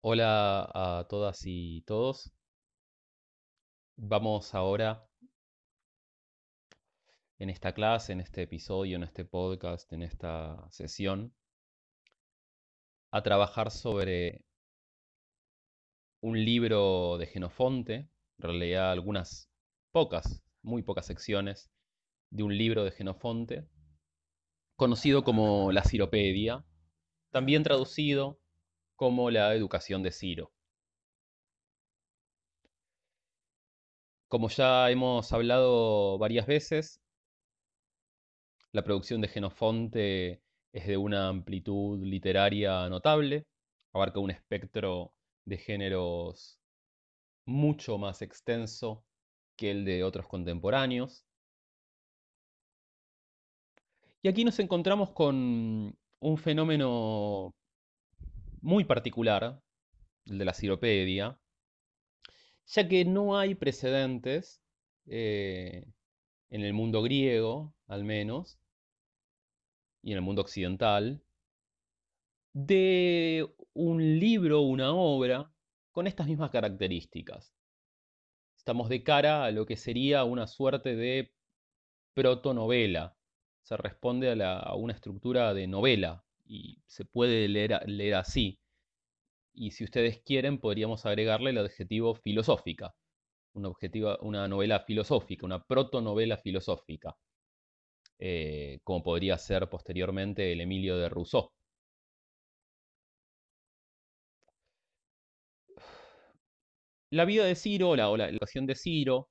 Hola a todas y todos. Vamos ahora en esta clase, en este episodio, en este podcast, en esta sesión, a trabajar sobre un libro de Genofonte, en realidad algunas pocas, muy pocas secciones de un libro de Genofonte, conocido como la Ciropedia, también traducido como la educación de Ciro. Como ya hemos hablado varias veces, la producción de Genofonte es de una amplitud literaria notable, abarca un espectro de géneros mucho más extenso que el de otros contemporáneos. Y aquí nos encontramos con un fenómeno muy particular, el de la ciropedia, ya que no hay precedentes eh, en el mundo griego, al menos, y en el mundo occidental, de un libro, una obra, con estas mismas características. Estamos de cara a lo que sería una suerte de protonovela. Se responde a, a una estructura de novela, y se puede leer, leer así. Y si ustedes quieren, podríamos agregarle el adjetivo filosófica, una, una novela filosófica, una protonovela filosófica, eh, como podría ser posteriormente el Emilio de Rousseau. La vida de Ciro, la, o la educación de Ciro,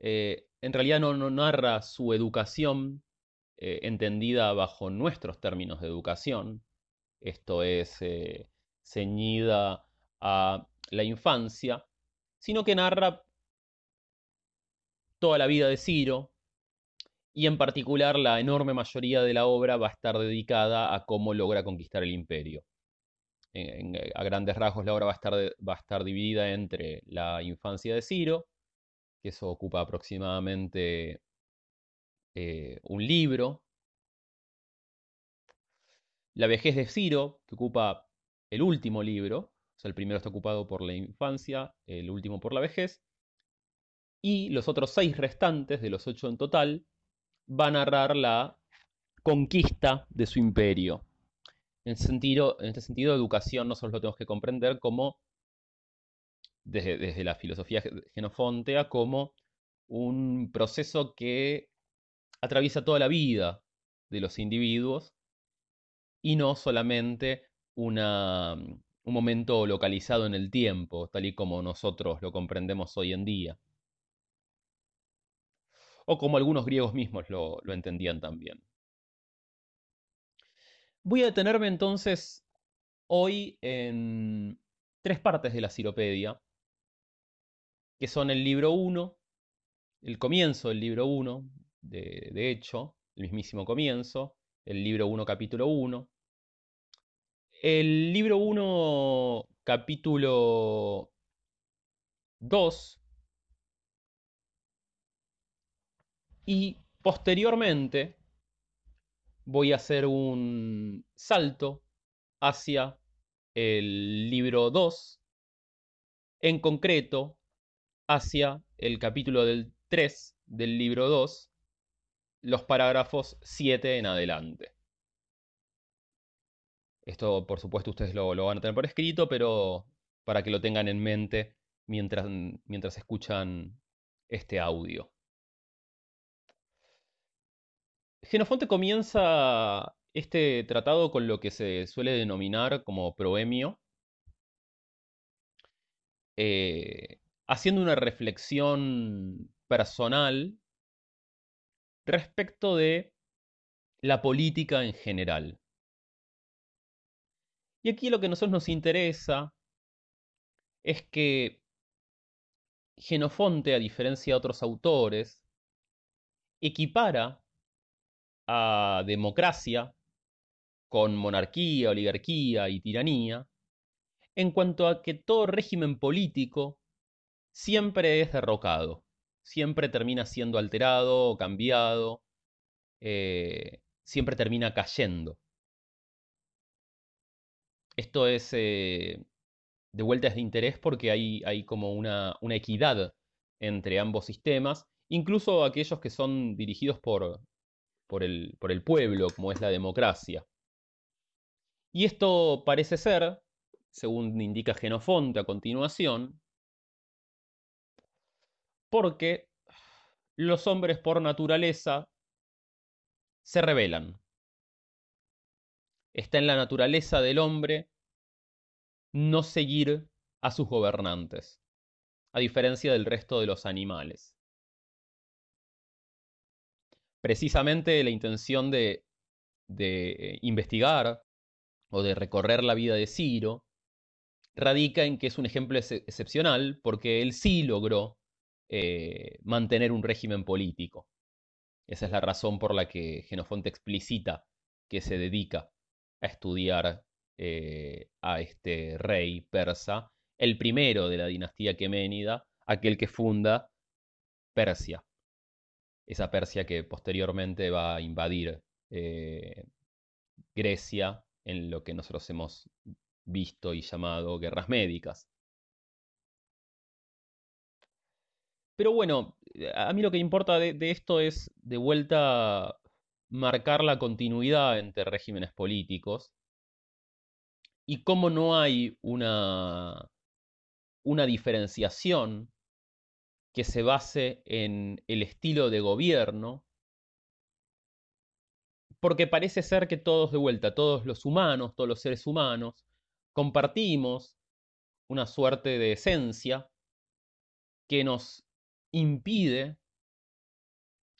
eh, en realidad no, no, narra su educación eh, entendida bajo nuestros términos de educación, esto es eh, ceñida a la infancia, sino que narra toda la vida de Ciro, y en particular la enorme mayoría de la obra va a estar dedicada a cómo logra conquistar el imperio. a grandes rasgos la obra va va a estar dividida entre la infancia de Ciro, que eso ocupa aproximadamente eh, un libro. La vejez de Ciro, que ocupa el último libro, o sea, el primero está ocupado por la infancia, el último por la vejez, y los otros seis restantes, de los ocho en total, van a narrar la conquista de su imperio. En, sentido, en este sentido, educación nosotros lo tenemos que comprender como, desde, desde la filosofía genofontea, como un proceso que atraviesa toda la vida de los individuos y no solamente una, un momento localizado en el tiempo, tal y como nosotros lo comprendemos hoy en día. O como algunos griegos mismos lo, lo entendían también. Voy a detenerme entonces hoy en tres partes de la Ciropedia, que son el libro 1, el comienzo del libro 1, de, hecho, el mismísimo comienzo, el libro 1, capítulo 1. El libro 1, capítulo 2. Y posteriormente voy a hacer un salto hacia el libro 2, en concreto hacia el capítulo del 3 del libro 2, los parágrafos 7 en adelante. Esto, por supuesto, ustedes lo, van a tener por escrito, pero para que lo tengan en mente mientras, escuchan este audio. Genofonte comienza este tratado con lo que se suele denominar como proemio, eh, haciendo una reflexión personal respecto de la política en general. Y aquí lo que a nosotros nos interesa es que Genofonte, a diferencia de otros autores, equipara a democracia con monarquía, oligarquía y tiranía, en cuanto a que todo régimen político siempre es derrocado siempre termina siendo alterado cambiado, eh, siempre termina cayendo. Esto es eh, de vuelta de interés porque hay, hay como una, equidad entre ambos sistemas, incluso aquellos que son dirigidos por, el, por el pueblo, como es la democracia. Y esto parece ser, según indica Genofonte a continuación, porque los hombres por naturaleza se rebelan. Está en la naturaleza del hombre no seguir a sus gobernantes, a diferencia del resto de los animales. Precisamente la intención de, de investigar o de recorrer la vida de Ciro radica en que es un ejemplo excepcional porque él sí logró eh, mantener un régimen político. Esa es la razón por la que Genofonte explicita que se dedica a estudiar eh, a este rey persa, el primero de la dinastía queménida, aquel que funda Persia. Esa Persia que posteriormente va a invadir eh, Grecia en lo que nosotros hemos visto y llamado guerras médicas. Pero bueno, a mí lo que importa de, esto es de vuelta marcar la continuidad entre regímenes políticos y cómo no hay una, una diferenciación que se base en el estilo de gobierno, porque parece ser que todos de vuelta, todos los humanos, todos los seres humanos, compartimos una suerte de esencia que nos impide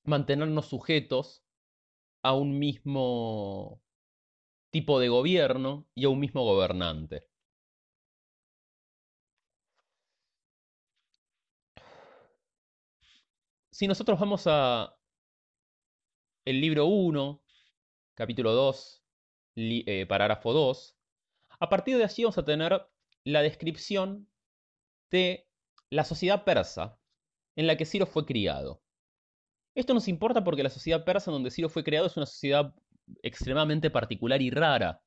mantenernos sujetos a un mismo tipo de gobierno y a un mismo gobernante. Si nosotros vamos a el libro 1, capítulo 2, eh, parágrafo 2, a partir de allí vamos a tener la descripción de la sociedad persa en la que Ciro fue criado. Esto nos importa porque la sociedad persa donde Ciro fue criado es una sociedad extremadamente particular y rara.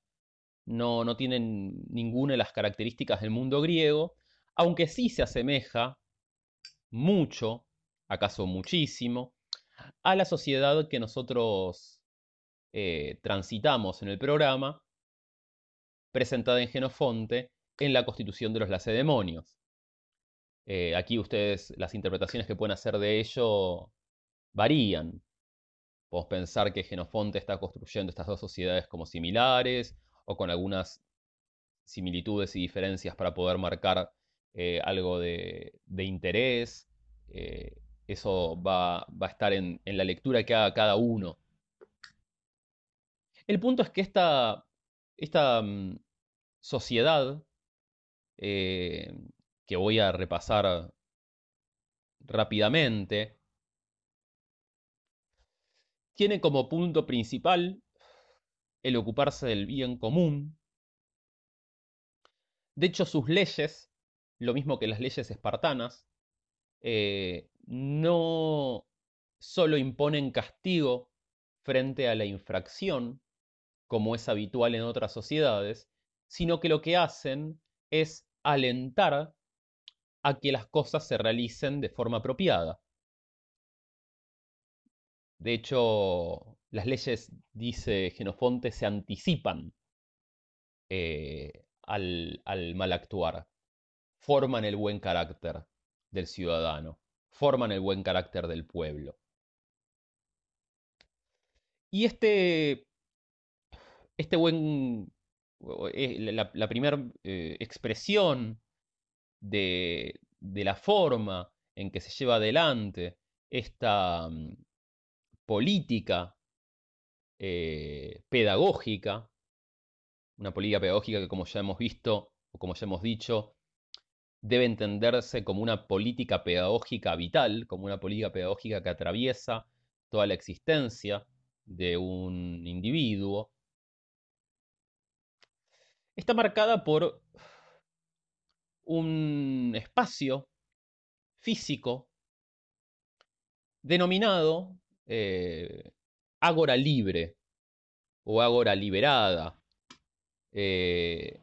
No, no tienen ninguna de las características del mundo griego, aunque sí se asemeja mucho, acaso muchísimo, a la sociedad que nosotros eh, transitamos en el programa, presentada en Genofonte en la constitución de los lacedemonios. Eh, aquí ustedes, las interpretaciones que pueden hacer de ello varían. Podemos pensar que Genofonte está construyendo estas dos sociedades como similares o con algunas similitudes y diferencias para poder marcar eh, algo de, interés. Eh, eso va, a estar en, la lectura que haga cada uno. El punto es que esta, esta mm, sociedad que voy a repasar rápidamente, tiene como punto principal el ocuparse del bien común. De hecho, sus leyes, lo mismo que las leyes espartanas, eh, no solo imponen castigo frente a la infracción, como es habitual en otras sociedades, sino que lo que hacen es alentar a que las cosas se realicen de forma apropiada. De hecho, las leyes, dice Genofonte, se anticipan eh, al, al mal actuar, forman el buen carácter del ciudadano, forman el buen carácter del pueblo. Y este, este buen, eh, la, la primera eh, expresión de, la forma en que se lleva adelante esta mm, política eh, pedagógica, una política pedagógica que como ya hemos visto o como ya hemos dicho, debe entenderse como una política pedagógica vital, como una política pedagógica que atraviesa toda la existencia de un individuo, está marcada por un espacio físico denominado eh, Ágora Libre o Ágora Liberada. Eh,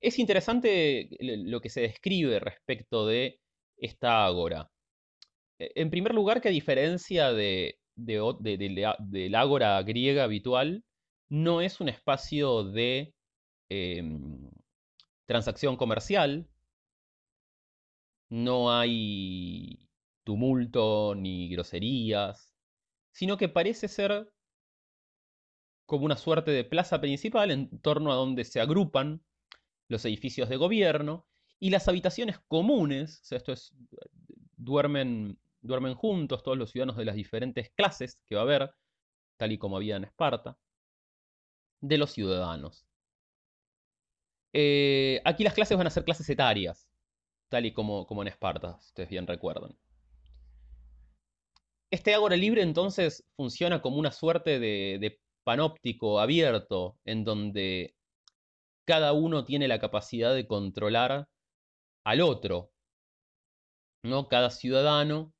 Es interesante lo que se describe respecto de esta ágora. E, en primer lugar, que a diferencia de, del ágora griega habitual, no es un espacio de em, transacción comercial, no hay tumulto ni groserías, sino que parece ser como una suerte de plaza principal en torno a donde se agrupan los edificios de gobierno y las habitaciones comunes, esto es, duermen, duermen juntos todos los ciudadanos de las diferentes clases que va a haber, tal y como había en Esparta, de los ciudadanos. Eh, aquí las clases van a ser clases etarias, tal y como, en Esparta, si ustedes bien recuerdan. Este ágora libre entonces funciona como una suerte de panóptico abierto en donde cada uno tiene la capacidad de controlar al otro. ¿no? Cada ciudadano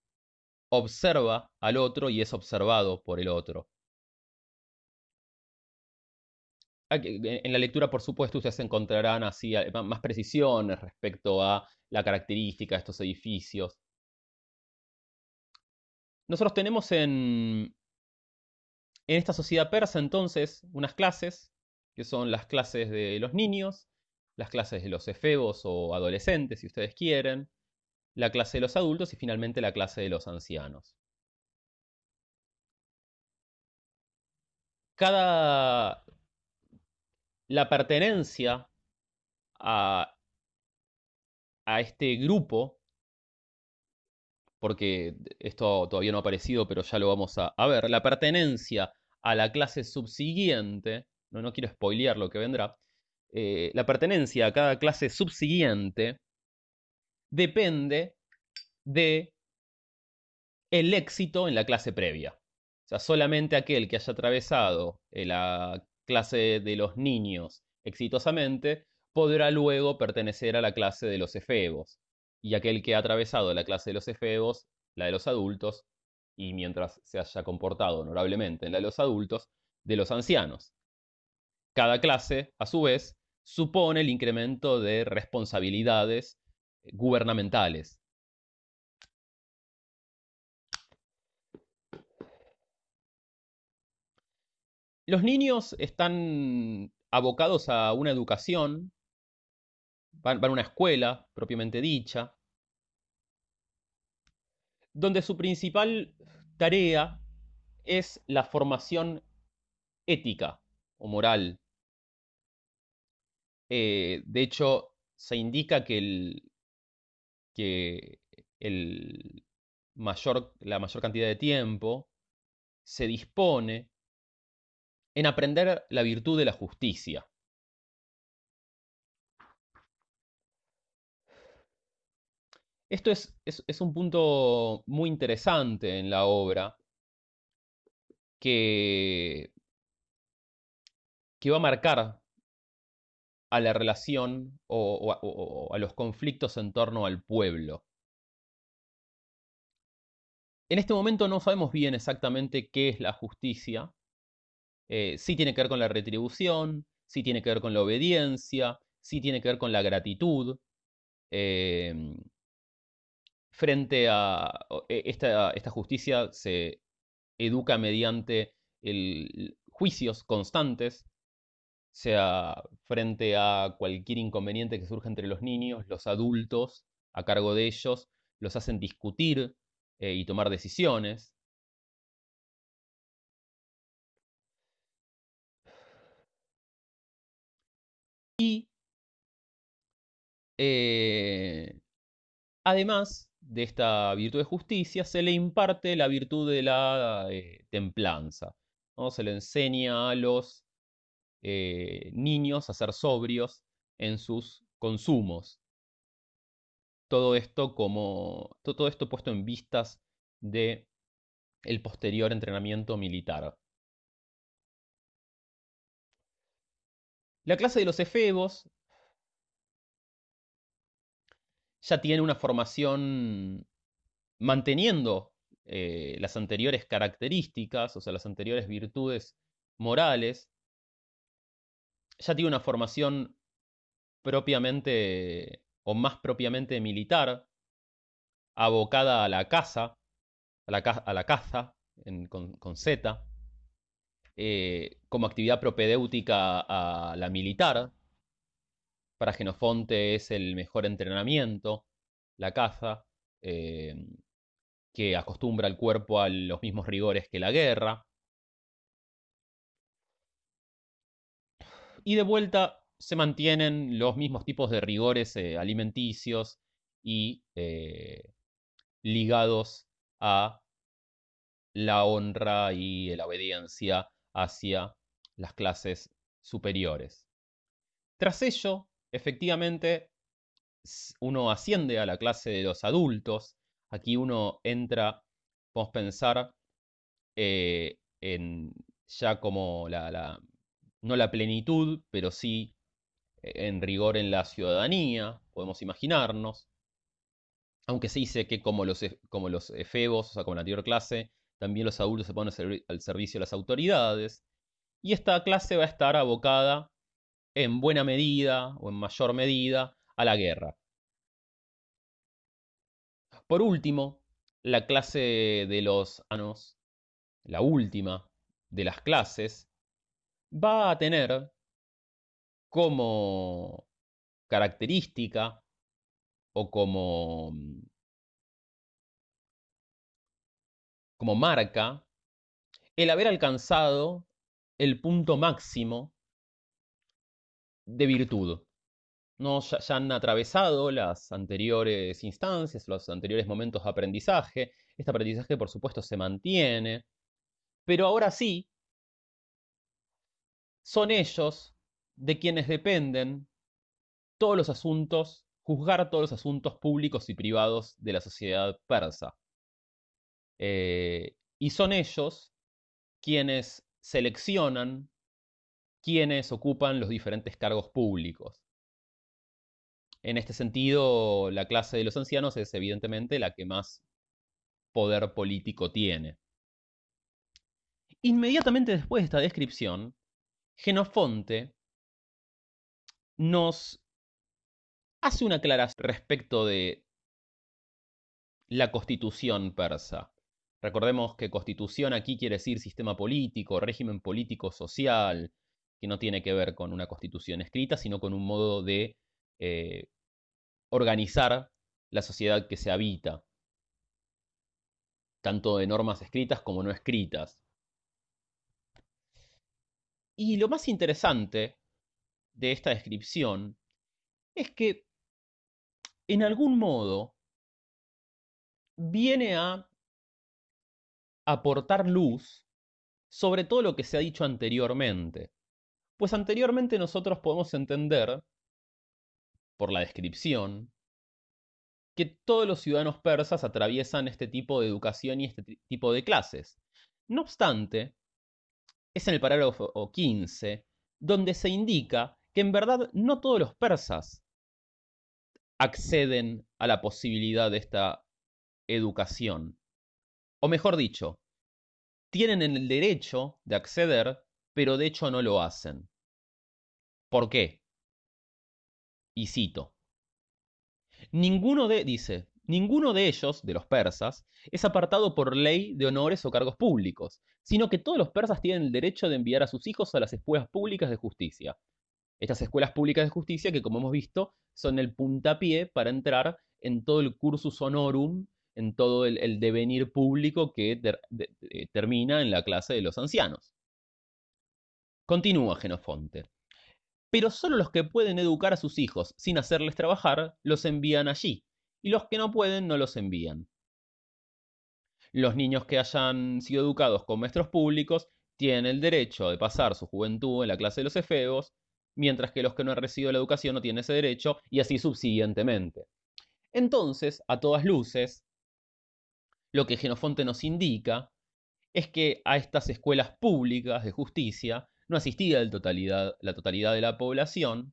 observa al otro y es observado por el otro. En la lectura, por supuesto, ustedes encontrarán así más precisiones respecto a la característica de estos edificios. Nosotros tenemos en, en esta sociedad persa entonces unas clases que son las clases de los niños, las clases de los efebos o adolescentes, si ustedes quieren, la clase de los adultos y finalmente la clase de los ancianos. Cada... La pertenencia a, a este grupo, porque esto todavía no ha aparecido, pero ya lo vamos a, a ver, la pertenencia a la clase subsiguiente no, no quiero spoilear lo que vendrá, eh, la pertenencia a cada clase subsiguiente depende de el éxito en la clase previa. O sea, solamente aquel que haya atravesado la clase de los niños exitosamente podrá luego pertenecer a la clase de los efebos. Y aquel que ha atravesado la clase de los efebos, la de los adultos, y mientras se haya comportado honorablemente en la de los adultos, de los ancianos. Cada clase, a su vez, supone el incremento de responsabilidades gubernamentales. Los niños están abocados a una educación, van, a una escuela propiamente dicha, donde su principal tarea es la formación ética o moral. Eh, de hecho, se indica que, que el mayor, la mayor cantidad de tiempo se dispone en aprender la virtud de la justicia. Esto es, es, un punto muy interesante en la obra que, que va a marcar a la relación o, a los conflictos en torno al pueblo. En este momento no sabemos bien exactamente qué es la justicia. Eh, sí tiene que ver con la retribución, sí tiene que ver con la obediencia, sí tiene que ver con la gratitud. Em, frente a e, esta, esta, justicia se educa mediante juicios constantes sea frente a cualquier inconveniente que surja entre los niños, los adultos a cargo de ellos los hacen discutir eh, y tomar decisiones. Y eh, además de esta virtud de justicia, se le imparte la virtud de la eh, templanza. ¿no? Se le enseña a los eh, niños a ser sobrios en sus consumos. Todo esto todo esto puesto en vistas de el posterior entrenamiento militar. La clase de los efebos ya tiene una formación manteniendo eh, las anteriores características, o sea, las anteriores virtudes morales. Ya tiene una formación propiamente, o más propiamente militar, abocada a la caza, a la, a la caza con, Z, eh, como actividad propedéutica a la militar. Para Genofonte es el mejor entrenamiento, la caza, eh, que acostumbra al cuerpo a los mismos rigores que la guerra. Y de vuelta se mantienen los mismos tipos de rigores eh, alimenticios y ligados a la honra y la obediencia hacia las clases superiores. Tras ello, efectivamente, uno asciende a la clase de los adultos. Aquí uno entra, podemos pensar, eh, en ya como la, no la plenitud, pero sí eh, en rigor en la ciudadanía, podemos imaginarnos. Aunque se dice que como los, e, como los efebos, o sea, como la anterior clase, también los adultos se ponen al servicio de las autoridades. Y esta clase va a estar abocada en buena medida o en mayor medida a la guerra. Por último, la clase de los anos, la última de las clases, va a tener como característica o como como marca el haber alcanzado el punto máximo de virtud. No, ya, han atravesado las anteriores instancias, los anteriores momentos de aprendizaje. Este aprendizaje, por supuesto, se mantiene. Pero ahora sí, son ellos de quienes dependen todos los asuntos, juzgar todos los asuntos públicos y privados de la sociedad persa. Eh, y son ellos quienes seleccionan quienes ocupan los diferentes cargos públicos. En este sentido, la clase de los ancianos es evidentemente la que más poder político tiene. Inmediatamente después de esta descripción, Genofonte nos hace una aclaración respecto de la constitución persa. Recordemos que constitución aquí quiere decir sistema político, régimen político social, que no tiene que ver con una constitución escrita, sino con un modo de eh, organizar la sociedad que se habita, tanto de normas escritas como no escritas. Y lo más interesante de esta descripción es que, en algún modo, viene a aportar luz sobre todo lo que se ha dicho anteriormente. Pues anteriormente nosotros podemos entender, por la descripción, que todos los ciudadanos persas atraviesan este tipo de educación y este tipo de clases. No obstante, es en el parágrafo 15 donde se indica que en verdad no todos los persas acceden a la posibilidad de esta educación. O mejor dicho, tienen el derecho de acceder, pero de hecho no lo hacen. ¿Por qué? Y cito. Ninguno de, dice, ninguno de ellos, de los persas, es apartado por ley de honores o cargos públicos, sino que todos los persas tienen el derecho de enviar a sus hijos a las escuelas públicas de justicia. Estas escuelas públicas de justicia que, como hemos visto, son el puntapié para entrar en todo el cursus honorum en todo el, devenir público que eh, termina en la clase de los ancianos. Continúa Genofonte. Pero solo los que pueden educar a sus hijos sin hacerles trabajar, los envían allí, y los que no pueden no los envían. Los niños que hayan sido educados con maestros públicos tienen el derecho de pasar su juventud en la clase de los efebos, mientras que los que no han recibido la educación no tienen ese derecho, y así subsiguientemente. Entonces, a todas luces, lo que Genofonte nos indica es que a estas escuelas públicas de justicia no asistía la totalidad, de la población.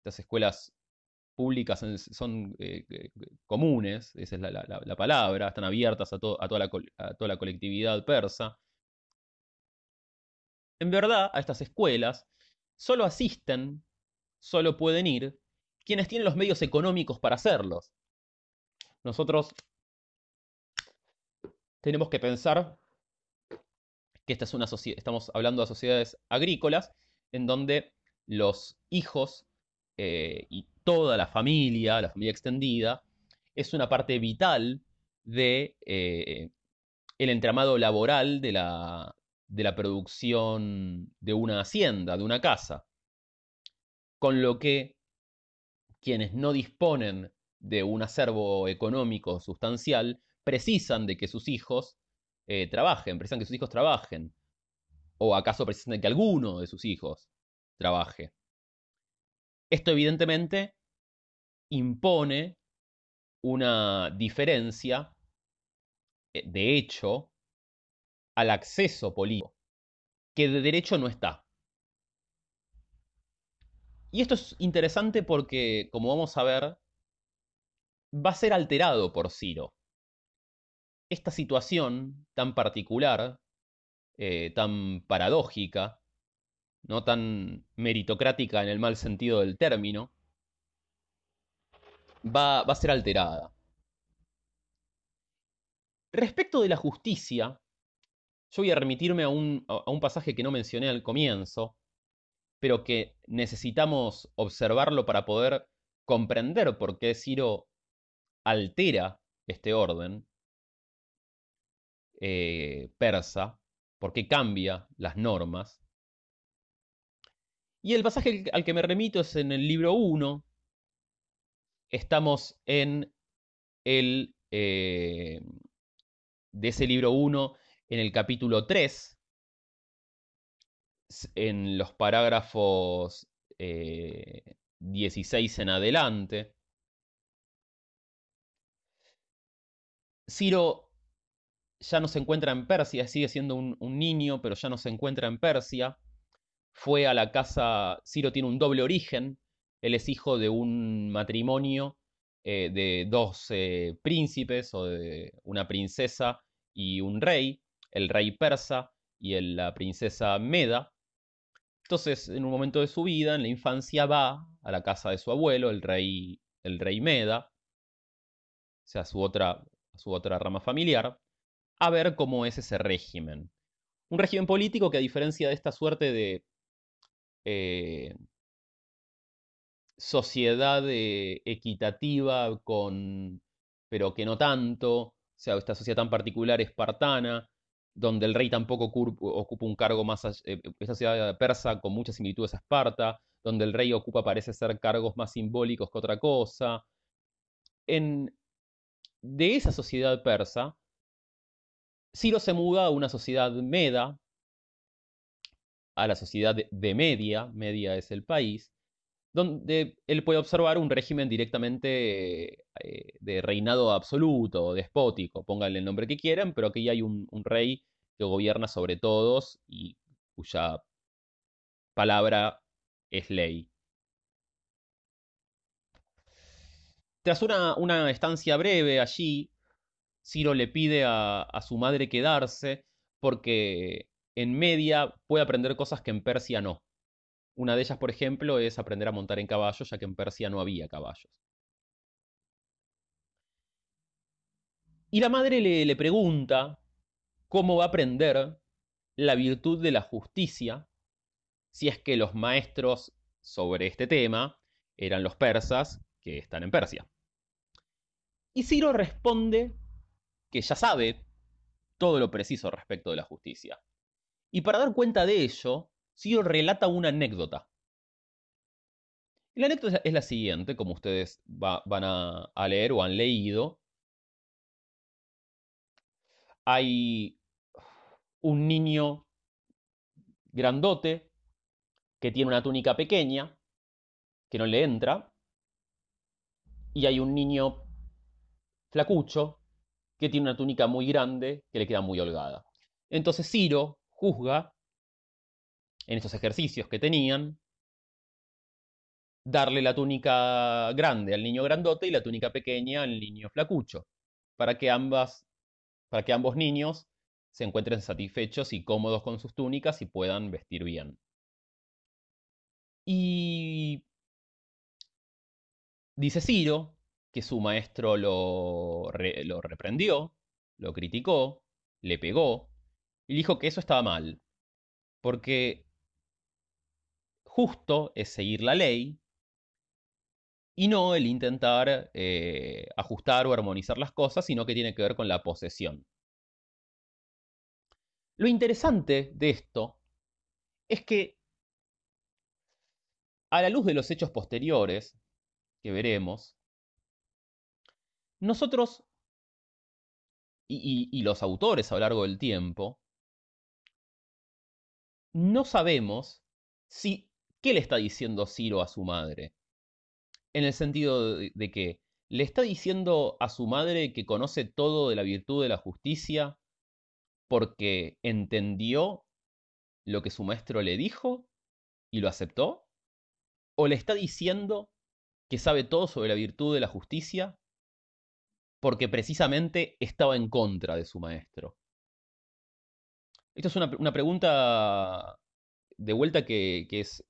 Estas escuelas públicas son, eh, eh, comunes, esa es la, palabra, están abiertas a, toda a toda la colectividad persa. En verdad, a estas escuelas solo asisten, solo pueden ir quienes tienen los medios económicos para hacerlos. Nosotros tenemos que pensar que esta es una estamos hablando de sociedades agrícolas en donde los hijos eh, y toda la familia, la familia extendida, es una parte vital de eh, el entramado laboral de la, de la producción de una hacienda, de una casa. Con lo que quienes no disponen de un acervo económico sustancial precisan de que sus hijos eh, trabajen, precisan que sus hijos trabajen. ¿O acaso precisan de que alguno de sus hijos trabaje? Esto evidentemente impone una diferencia eh, de hecho al acceso político, que de derecho no está. Y esto es interesante porque, como vamos a ver, va a ser alterado por Ciro. Esta situación tan particular, eh, tan paradójica, no tan meritocrática en el mal sentido del término, va, a ser alterada. Respecto de la justicia, yo voy a remitirme a un, a un pasaje que no mencioné al comienzo, pero que necesitamos observarlo para poder comprender por qué Ciro altera este orden eh, persa, por qué cambia las normas. Y el pasaje al que me remito es en el libro 1. Estamos en el... Eh, de ese libro 1, en el capítulo 3, en los parágrafos 16 eh, en adelante. Ciro ya no se encuentra en Persia, sigue siendo un, niño, pero ya no se encuentra en Persia. Fue a la casa, Ciro tiene un doble origen, él es hijo de un matrimonio eh, de dos eh, príncipes o de una princesa y un rey, el rey persa y la princesa Meda. Entonces, en un momento de su vida, en la infancia, va a la casa de su abuelo, el rey, el rey Meda, o sea, su otra, su otra rama familiar, a ver cómo es ese régimen. Un régimen político que a diferencia de esta suerte de eh, sociedad eh, equitativa, con, pero que no tanto, o sea, esta sociedad tan particular espartana, donde el rey tampoco ocupa un cargo más, eh, esa ciudad persa con muchas similitudes a Esparta, donde el rey ocupa parece ser cargos más simbólicos que otra cosa. En, de esa sociedad persa, Ciro se muda a una sociedad meda, a la sociedad de Media, Media es el país, donde él puede observar un régimen directamente eh, de reinado absoluto, despótico, pónganle el nombre que quieran, pero aquí hay un, rey que gobierna sobre todos y cuya palabra es ley. Tras una, estancia breve allí, Ciro le pide a, su madre quedarse porque en media puede aprender cosas que en Persia no. Una de ellas, por ejemplo, es aprender a montar en caballo, ya que en Persia no había caballos. Y la madre le, pregunta cómo va a aprender la virtud de la justicia si es que los maestros sobre este tema eran los persas que están en Persia. Y Ciro responde que ya sabe todo lo preciso respecto de la justicia. Y para dar cuenta de ello, Ciro relata una anécdota. la anécdota es la siguiente, como ustedes van a, leer o han leído. Hay un niño grandote que tiene una túnica pequeña que no le entra. Y hay un niño flacucho que tiene una túnica muy grande que le queda muy holgada. Entonces Ciro juzga en esos ejercicios que tenían, darle la túnica grande al niño grandote y la túnica pequeña al niño flacucho, para que ambas, para que ambos niños se encuentren satisfechos y cómodos con sus túnicas y puedan vestir bien. Y Dice Ciro que su maestro lo, lo reprendió, lo criticó, le pegó y dijo que eso estaba mal, porque justo es seguir la ley y no el intentar eh, ajustar o armonizar las cosas, sino que tiene que ver con la posesión. Lo interesante de esto es que a la luz de los hechos posteriores que veremos, nosotros y, los autores a lo largo del tiempo no sabemos si qué le está diciendo Ciro a su madre en el sentido de, que le está diciendo a su madre que conoce todo de la virtud de la justicia porque entendió lo que su maestro le dijo y lo aceptó? ¿O le está diciendo que sabe todo sobre la virtud de la justicia porque precisamente estaba en contra de su maestro? Esta es una, pregunta de vuelta que, que, es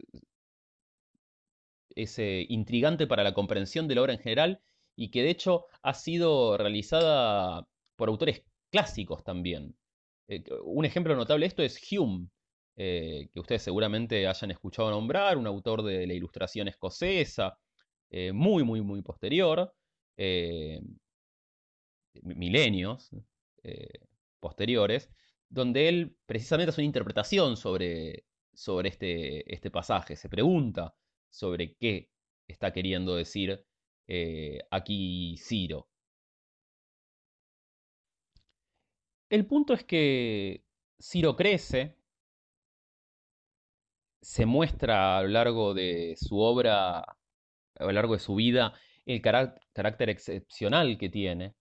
es eh, intrigante para la comprensión de la obra en general y que de hecho ha sido realizada por autores clásicos también. Eh, un ejemplo notable de esto es Hume, eh, que ustedes seguramente hayan escuchado nombrar, un autor de la ilustración escocesa, muy, muy, muy posterior, milenios posteriores, donde él precisamente hace una interpretación sobre, sobre este, este pasaje, se pregunta sobre qué está queriendo decir eh, aquí Ciro. El punto es que Ciro crece, se muestra a lo largo de su obra, a lo largo de su vida, el carácter excepcional que tiene.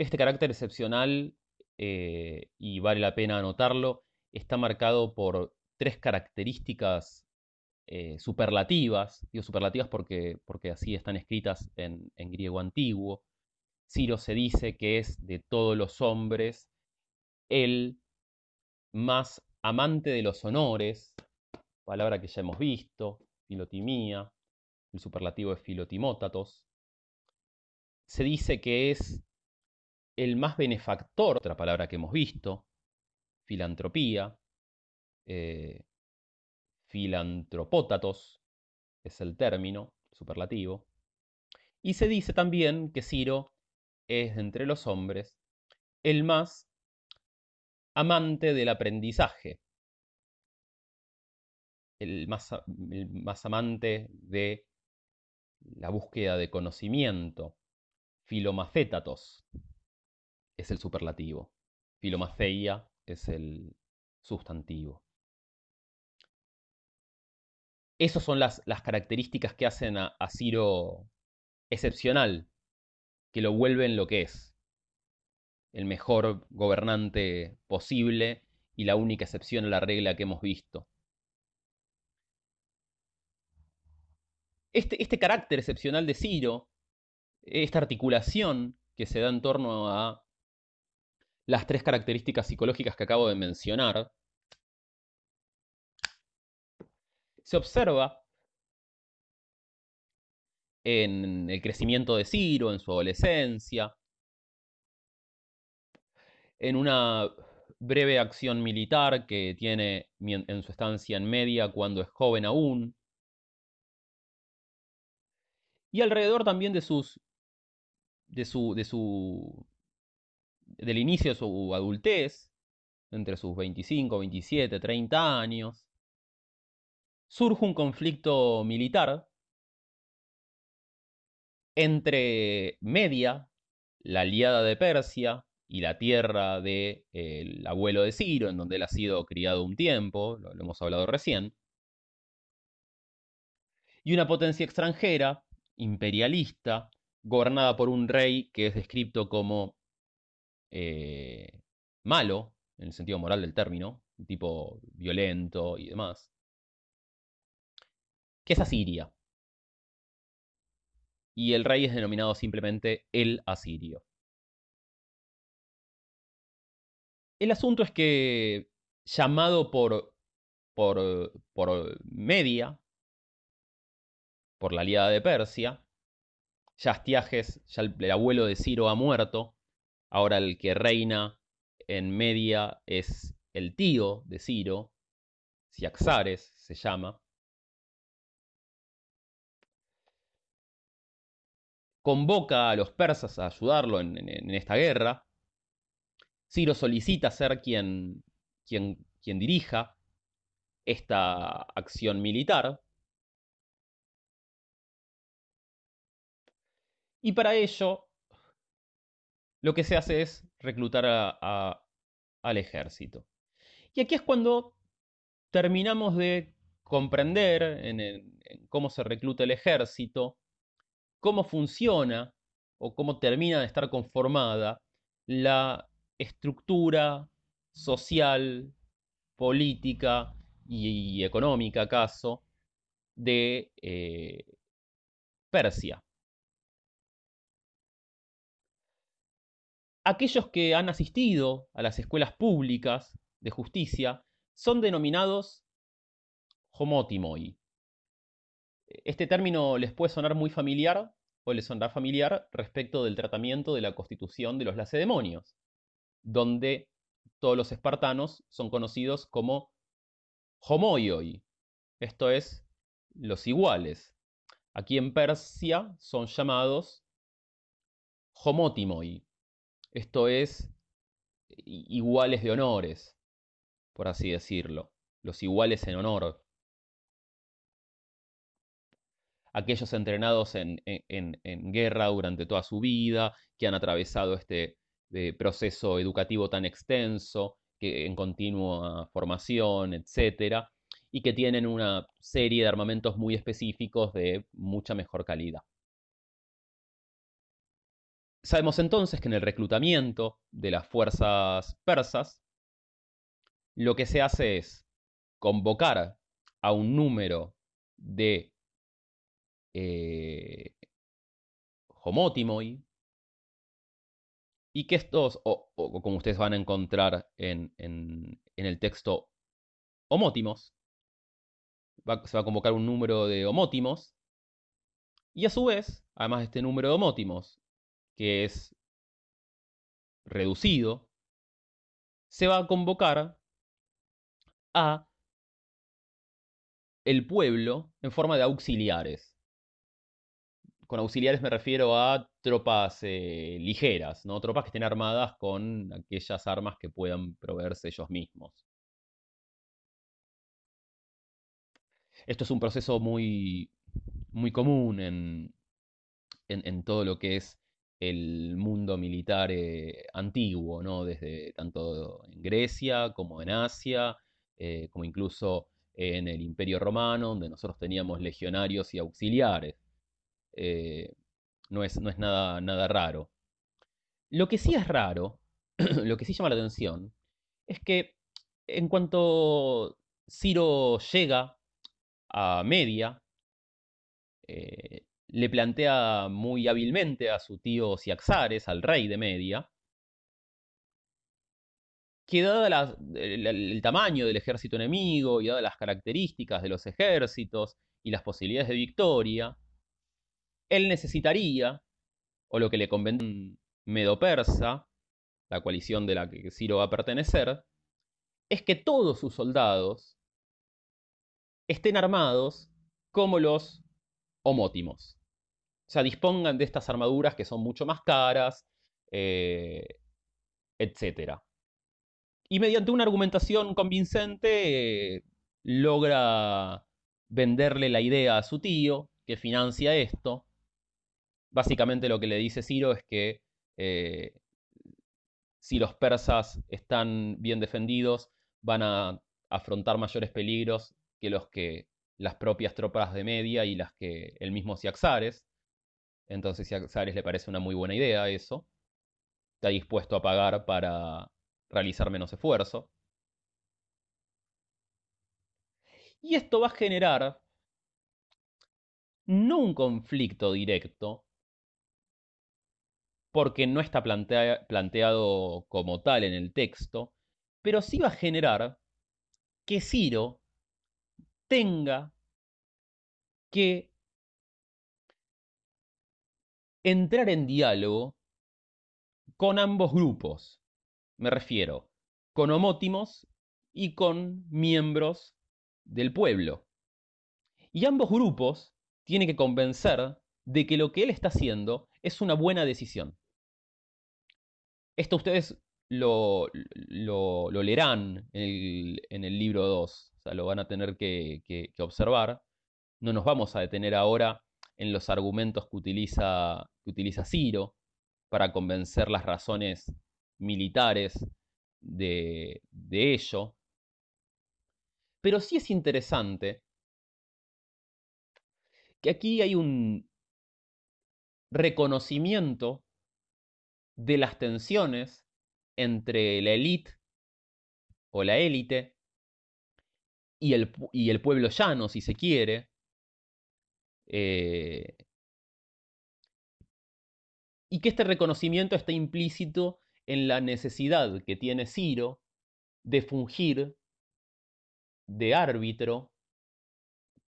Este carácter excepcional, eh, y vale la pena anotarlo, está marcado por tres características eh, superlativas, digo superlativas porque, porque así están escritas en, en griego antiguo. Ciro se dice que es de todos los hombres el más amante de los honores, palabra que ya hemos visto, filotimía, el superlativo es filotimótatos. Se dice que es el más benefactor, otra palabra que hemos visto, filantropía. Eh, filantropótatos, es el término superlativo. Y se dice también que Ciro es entre los hombres el más amante del aprendizaje, el más, el más amante de la búsqueda de conocimiento, filomacétatos es el superlativo, filomaceia es el sustantivo. Esas son las, características que hacen a, Ciro excepcional, que lo vuelven lo que es. El mejor gobernante posible y la única excepción a la regla que hemos visto. Este, este carácter excepcional de Ciro, esta articulación que se da en torno a las tres características psicológicas que acabo de mencionar, se observa en el crecimiento de Ciro, en su adolescencia, en una breve acción militar que tiene en su estancia en media cuando es joven aún, y alrededor también de sus de su de su del inicio de su adultez, entre sus 25, 27, 30 años, surge un conflicto militar entre Media, la aliada de Persia, y la tierra del de, abuelo de Ciro, en donde él ha sido criado un tiempo, lo, lo, hemos hablado recién, y una potencia extranjera, imperialista, gobernada por un rey que es descrito como eh, malo, en el sentido moral del término, tipo violento y demás, que es Asiria. Y el rey es denominado simplemente el asirio. El asunto es que, llamado por, por, por Media, por la aliada de Persia, ya Astiages, ya el, abuelo de Ciro ha muerto, ahora el que reina en Media es el tío de Ciro, Ciaxares se llama. Convoca a los persas a ayudarlo en, esta guerra. Ciro solicita ser quien, quien, quien dirija esta acción militar. Y para ello, lo que se hace es reclutar al ejército. Y aquí es cuando terminamos de comprender en, cómo se recluta el ejército, cómo funciona o cómo termina de estar conformada la estructura social, política y, económica, acaso, de eh, Persia. Aquellos que han asistido a las escuelas públicas de justicia son denominados homotimoi. Este término les puede sonar muy familiar o les sonará familiar respecto del tratamiento de la constitución de los lacedemonios, donde todos los espartanos son conocidos como homoioi, esto es, los iguales. Aquí en Persia son llamados homotimoi, esto es, iguales de honores, por así decirlo, los iguales en honor. Aquellos entrenados en, guerra durante toda su vida, que han atravesado este eh, proceso educativo tan extenso, que, en continua formación, etc., y que tienen una serie de armamentos muy específicos de mucha mejor calidad. Sabemos entonces que en el reclutamiento de las fuerzas persas, lo que se hace es convocar a un número de eh, homótimoi y que estos, o, como ustedes van a encontrar en, el texto homótimos, se va a convocar un número de homótimos y a su vez, además de este número de homótimos que es reducido, se va a convocar a el pueblo en forma de auxiliares. Con auxiliares me refiero a tropas eh, ligeras, ¿no? tropas que estén armadas con aquellas armas que puedan proveerse ellos mismos. Esto es un proceso muy, muy común en, en todo lo que es el mundo militar eh, antiguo, ¿no? Desde tanto en Grecia como en Asia, eh, como incluso en el Imperio Romano, donde nosotros teníamos legionarios y auxiliares. Eh, no, es, no es nada, nada raro. Lo que sí es raro, lo que sí llama la atención, es que en cuanto Ciro llega a Media, le plantea muy hábilmente a su tío Ciaxares, al rey de Media, que dado el, tamaño del ejército enemigo y dadas las características de los ejércitos y las posibilidades de victoria, él necesitaría, o lo que le convence Medo-Persa, la coalición de la que Ciro va a pertenecer, es que todos sus soldados estén armados como los homótimos. O sea, dispongan de estas armaduras que son mucho más caras, eh, etc. Y mediante una argumentación convincente eh, logra venderle la idea a su tío, que financia esto. Básicamente lo que le dice Ciro es que eh, si los persas están bien defendidos, van a afrontar mayores peligros que los que las propias tropas de Media y las que el mismo Ciaxares. Entonces, si a Xares le parece una muy buena idea eso, está dispuesto a pagar para realizar menos esfuerzo. Y esto va a generar no un conflicto directo, porque no está planteado como tal en el texto, pero sí va a generar que Ciro tenga que entrar en diálogo con ambos grupos. Me refiero, con homótimos y con miembros del pueblo. Y ambos grupos tienen que convencer de que lo que él está haciendo es una buena decisión. Esto ustedes lo, lo, leerán en el, libro 2, o sea, lo van a tener que, que observar. No nos vamos a detener ahora en los argumentos que utiliza, que utiliza Ciro para convencer las razones militares de, de ello. Pero sí es interesante que aquí hay un reconocimiento de las tensiones entre la élite o la élite y el, y el, pueblo llano, si se quiere. Eh, y que este reconocimiento está implícito en la necesidad que tiene Ciro de fungir de árbitro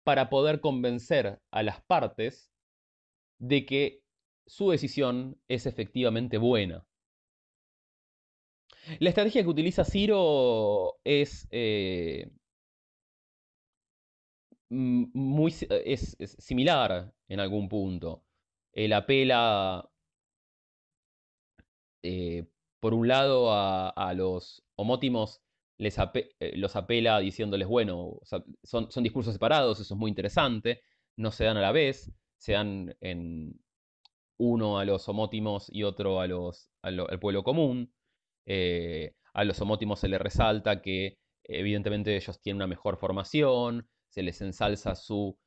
para poder convencer a las partes de que su decisión es efectivamente buena. La estrategia que utiliza Ciro es eh, muy es, similar en algún punto. Él apela eh, por un lado a, los homótimos les eh, los apela diciéndoles, bueno, son, son, discursos separados, eso es muy interesante, no se dan a la vez, se dan en uno a los homótimos y otro a los, al pueblo común. Eh, a los homótimos se les resalta que evidentemente ellos tienen una mejor formación, se les ensalza su,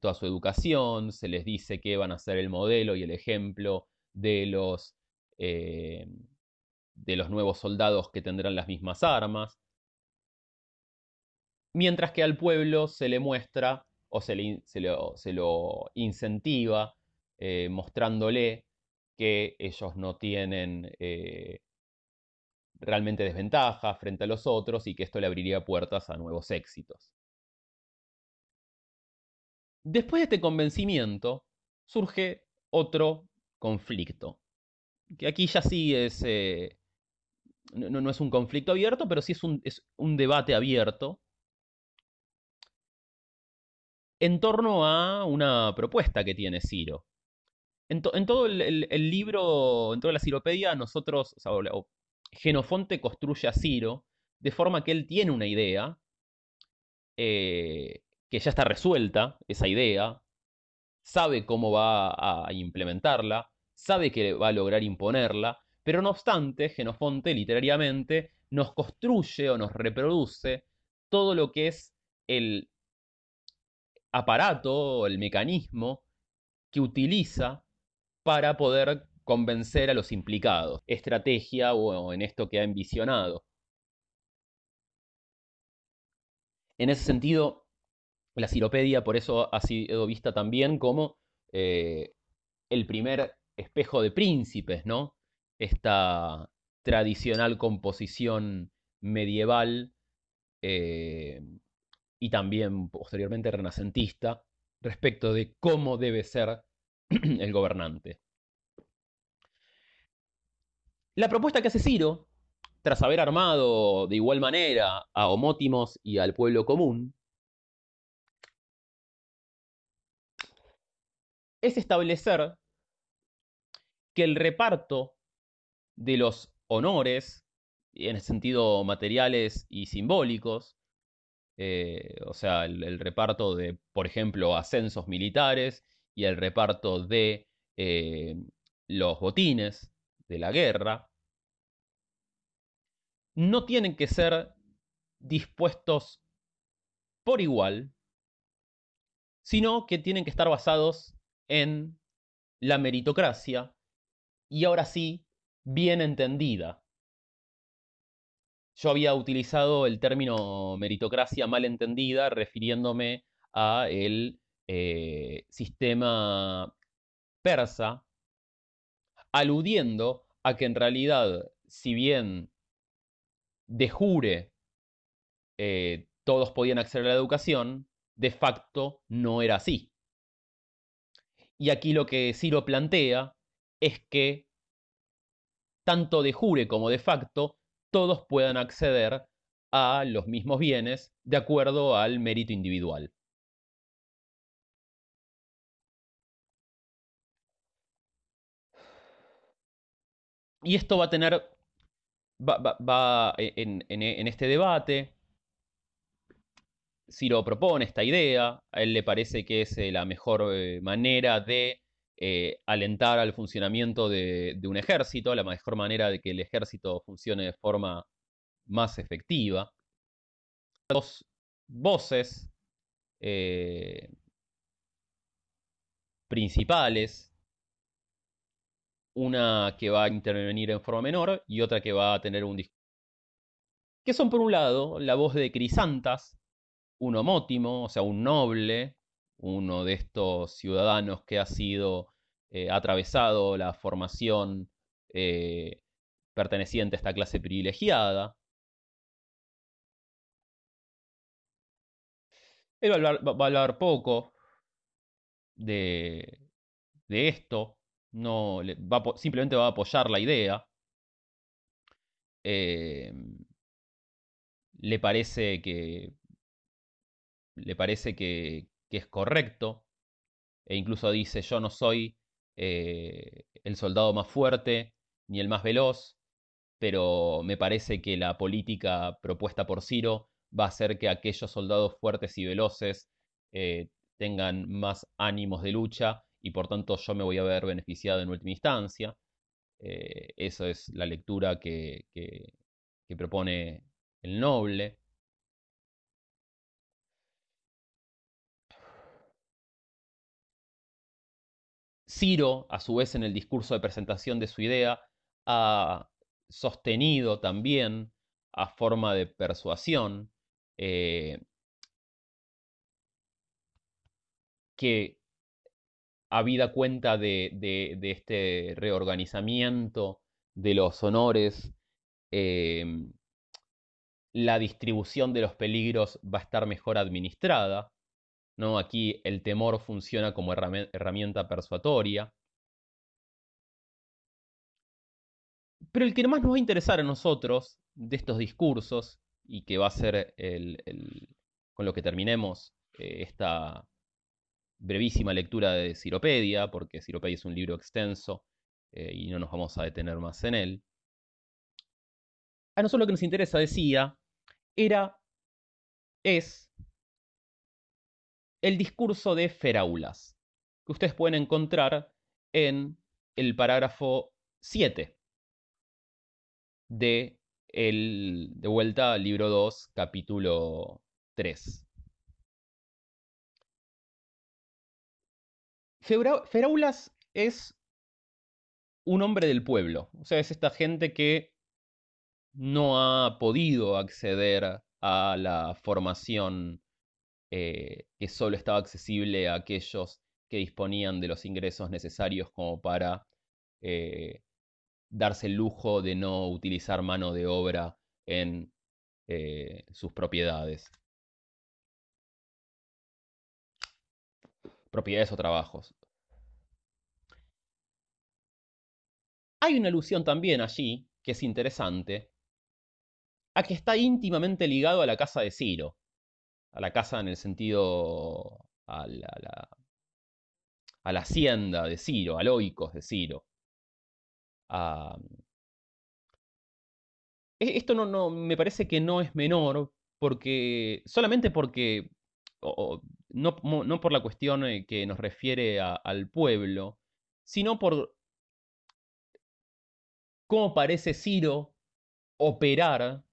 toda su educación, se les dice que van a ser el modelo y el ejemplo de los eh, de los nuevos soldados que tendrán las mismas armas, mientras que al pueblo se le muestra o se, lo, incentiva eh, mostrándole que ellos no tienen eh, realmente desventaja frente a los otros y que esto le abriría puertas a nuevos éxitos. Después de este convencimiento surge otro conflicto que aquí ya sí es, eh, no, es un conflicto abierto, pero sí es un, debate abierto en torno a una propuesta que tiene Ciro. En, todo el, libro, en toda la Ciropedia, nosotros, o Genofonte construye a Ciro de forma que él tiene una idea, eh, que ya está resuelta, esa idea, sabe cómo va a implementarla, sabe que va a lograr imponerla, pero no obstante, Genofonte literariamente nos construye o nos reproduce todo lo que es el aparato el mecanismo que utiliza para poder convencer a los implicados, estrategia o en esto que ha envisionado. En ese sentido, la Ciropedia por eso ha sido vista también como eh, el primer espejo de príncipes, ¿no? Esta tradicional composición medieval eh, y también posteriormente renacentista respecto de cómo debe ser el gobernante. La propuesta que hace Ciro, tras haber armado de igual manera a homótimos y al pueblo común, es establecer que el reparto de los honores, en el sentido materiales y simbólicos, eh, o sea, el, reparto de, por ejemplo, ascensos militares y el reparto de eh, los botines de la guerra, no tienen que ser dispuestos por igual, sino que tienen que estar basados en la meritocracia y ahora sí, bien entendida. Yo había utilizado el término meritocracia mal entendida refiriéndome a el eh, sistema persa, aludiendo a que en realidad, si bien de jure eh, todos podían acceder a la educación, de facto no era así. Y aquí lo que Ciro plantea es que tanto de jure como de facto todos puedan acceder a los mismos bienes de acuerdo al mérito individual. Y esto va a tener, va, en, este debate, Ciro propone esta idea, a él le parece que es eh, la mejor eh, manera de eh, alentar al funcionamiento de, un ejército, la mejor manera de que el ejército funcione de forma más efectiva. Dos voces principales una que va a intervenir en forma menor y otra que va a tener un discurso. Que son, por un lado, la voz de Crisantas, un homótimo, o sea, un noble, uno de estos ciudadanos que ha sido eh, atravesado la formación eh, perteneciente a esta clase privilegiada. Él va a hablar, poco de, esto, no, va, simplemente va a apoyar la idea. Eh, le parece que le parece que, es correcto e incluso dice yo no soy eh, el soldado más fuerte ni el más veloz pero me parece que la política propuesta por Ciro va a hacer que aquellos soldados fuertes y veloces eh, tengan más ánimos de lucha y por tanto yo me voy a ver beneficiado en última instancia. Eh, esa es la lectura que, que propone el noble. Ciro, a su vez, en el discurso de presentación de su idea, ha sostenido también, a forma de persuasión, eh, que habida cuenta de, este reorganizamiento de los honores, em, la distribución de los peligros va a estar mejor administrada. ¿No? Aquí el temor funciona como herramienta persuatoria. Pero el que más nos va a interesar a nosotros de estos discursos, y que va a ser con lo que terminemos eh, esta, brevísima lectura de Ciropedia, porque Ciropedia es un libro extenso eh, y no nos vamos a detener más en él. A nosotros lo que nos interesa, decía, era, es el discurso de Feraulas, que ustedes pueden encontrar en el parágrafo 7 de, el, de vuelta al libro 2, capítulo 3. Feraulas es un hombre del pueblo, o sea, es esta gente que no ha podido acceder a la formación eh, que solo estaba accesible a aquellos que disponían de los ingresos necesarios como para eh, darse el lujo de no utilizar mano de obra en eh, sus propiedades. propiedades o trabajos. Hay una alusión también allí, que es interesante, a que está íntimamente ligado a la casa de Ciro. A la casa en el sentido. a la, a la, hacienda de Ciro, a Loicos de Ciro. E, esto no, no, me parece que no es menor, porque. solamente porque no, por la cuestión eh, que nos refiere al pueblo, sino por cómo parece Ciro operar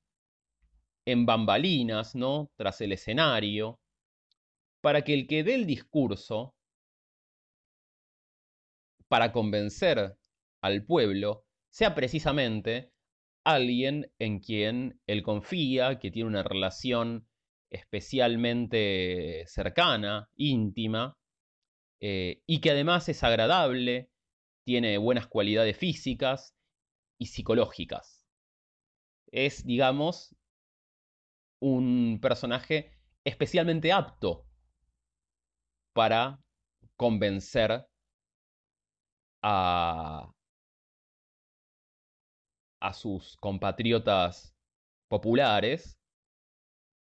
en bambalinas, ¿no? Tras el escenario, para que el que dé el discurso, para convencer al pueblo, sea precisamente alguien en quien él confía, que tiene una relación especialmente cercana, íntima, eh, y que además es agradable, tiene buenas cualidades físicas y psicológicas. Es, digamos, un personaje especialmente apto para convencer a, a sus compatriotas populares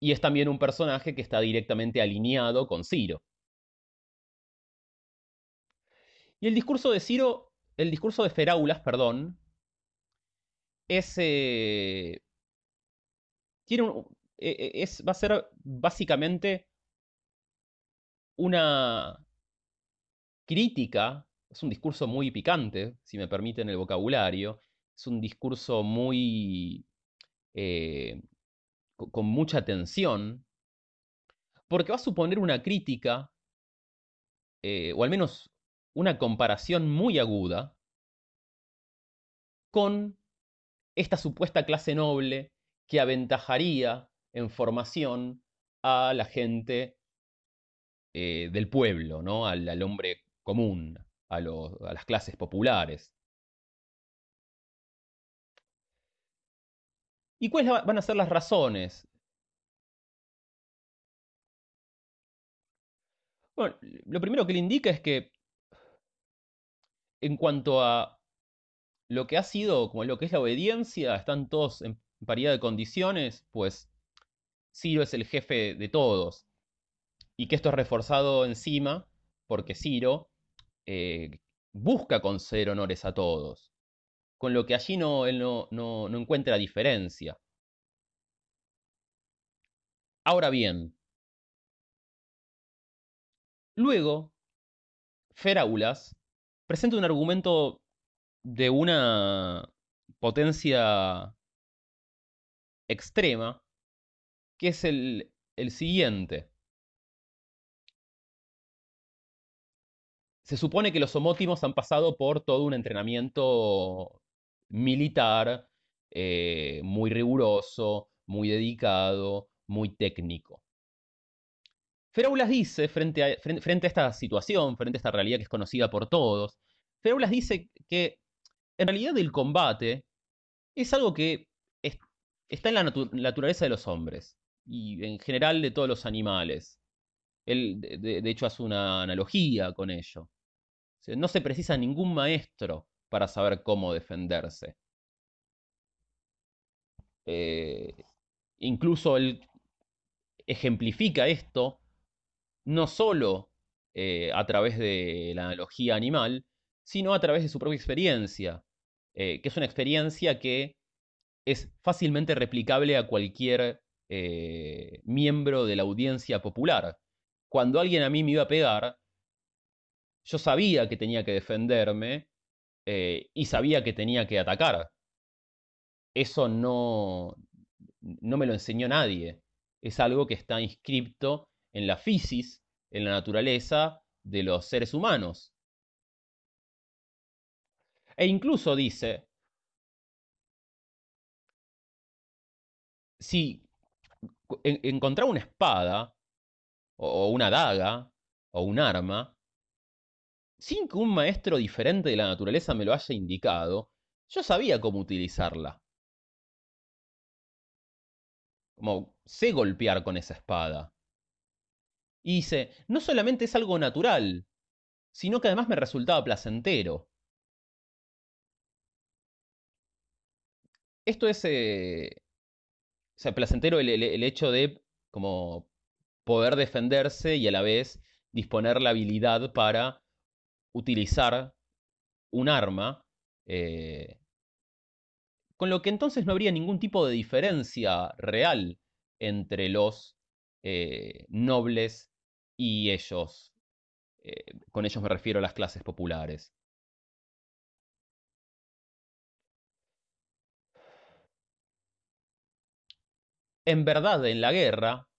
y es también un personaje que está directamente alineado con Ciro. Y el discurso de Ciro, el discurso de Feraulas, perdón, es, eh, tiene un, es, va a ser básicamente una crítica, es un discurso muy picante, si me permiten el vocabulario, es un discurso muy... Eh, con mucha tensión, porque va a suponer una crítica, o al menos una comparación muy aguda, con esta supuesta clase noble que aventajaría en formación a la gente eh, del pueblo. Al, hombre común, a, a las clases populares. ¿Y cuáles van a ser las razones? Bueno, lo primero que le indica es que en cuanto a lo que ha sido, como lo que es la obediencia, están todos en paridad de condiciones, pues Ciro es el jefe de todos. Y que esto es reforzado encima porque Ciro eh, busca conceder honores a todos. Con lo que allí no, él no, no, no encuentra diferencia. Ahora bien, luego, Feraulas presenta un argumento de una potencia extrema, que es el, el siguiente. Se supone que los homótimos han pasado por todo un entrenamiento militar eh, muy riguroso, muy dedicado, muy técnico. Feraulas dice, frente a, frente a, esta situación, frente a esta realidad que es conocida por todos, Feraulas dice que en realidad el combate es algo que está en la naturaleza de los hombres y en general de todos los animales. Él, de, hecho, hace una analogía con ello. no se precisa ningún maestro para saber cómo defenderse. Eh, incluso él ejemplifica esto no solo eh, a través de la analogía animal, sino a través de su propia experiencia, eh, que es una experiencia que es fácilmente replicable a cualquier eh, miembro de la audiencia popular. Cuando alguien a mí me iba a pegar, yo sabía que tenía que defenderme eh, y sabía que tenía que atacar. Eso no, no me lo enseñó nadie. Es algo que está inscripto en la fisis, en la naturaleza de los seres humanos. E incluso dice, si encontrar una espada, o una daga, o un arma, sin que un maestro diferente de la naturaleza me lo haya indicado, yo sabía cómo utilizarla. Como sé golpear con esa espada. Y dice, no solamente es algo natural, sino que además me resultaba placentero. Esto es eh, o sea, placentero el, hecho de como poder defenderse y a la vez disponer la habilidad para utilizar un arma, eh, con lo que entonces no habría ningún tipo de diferencia real entre los eh, nobles y ellos. Eh, con ellos me refiero a las clases populares. En verdad en la guerra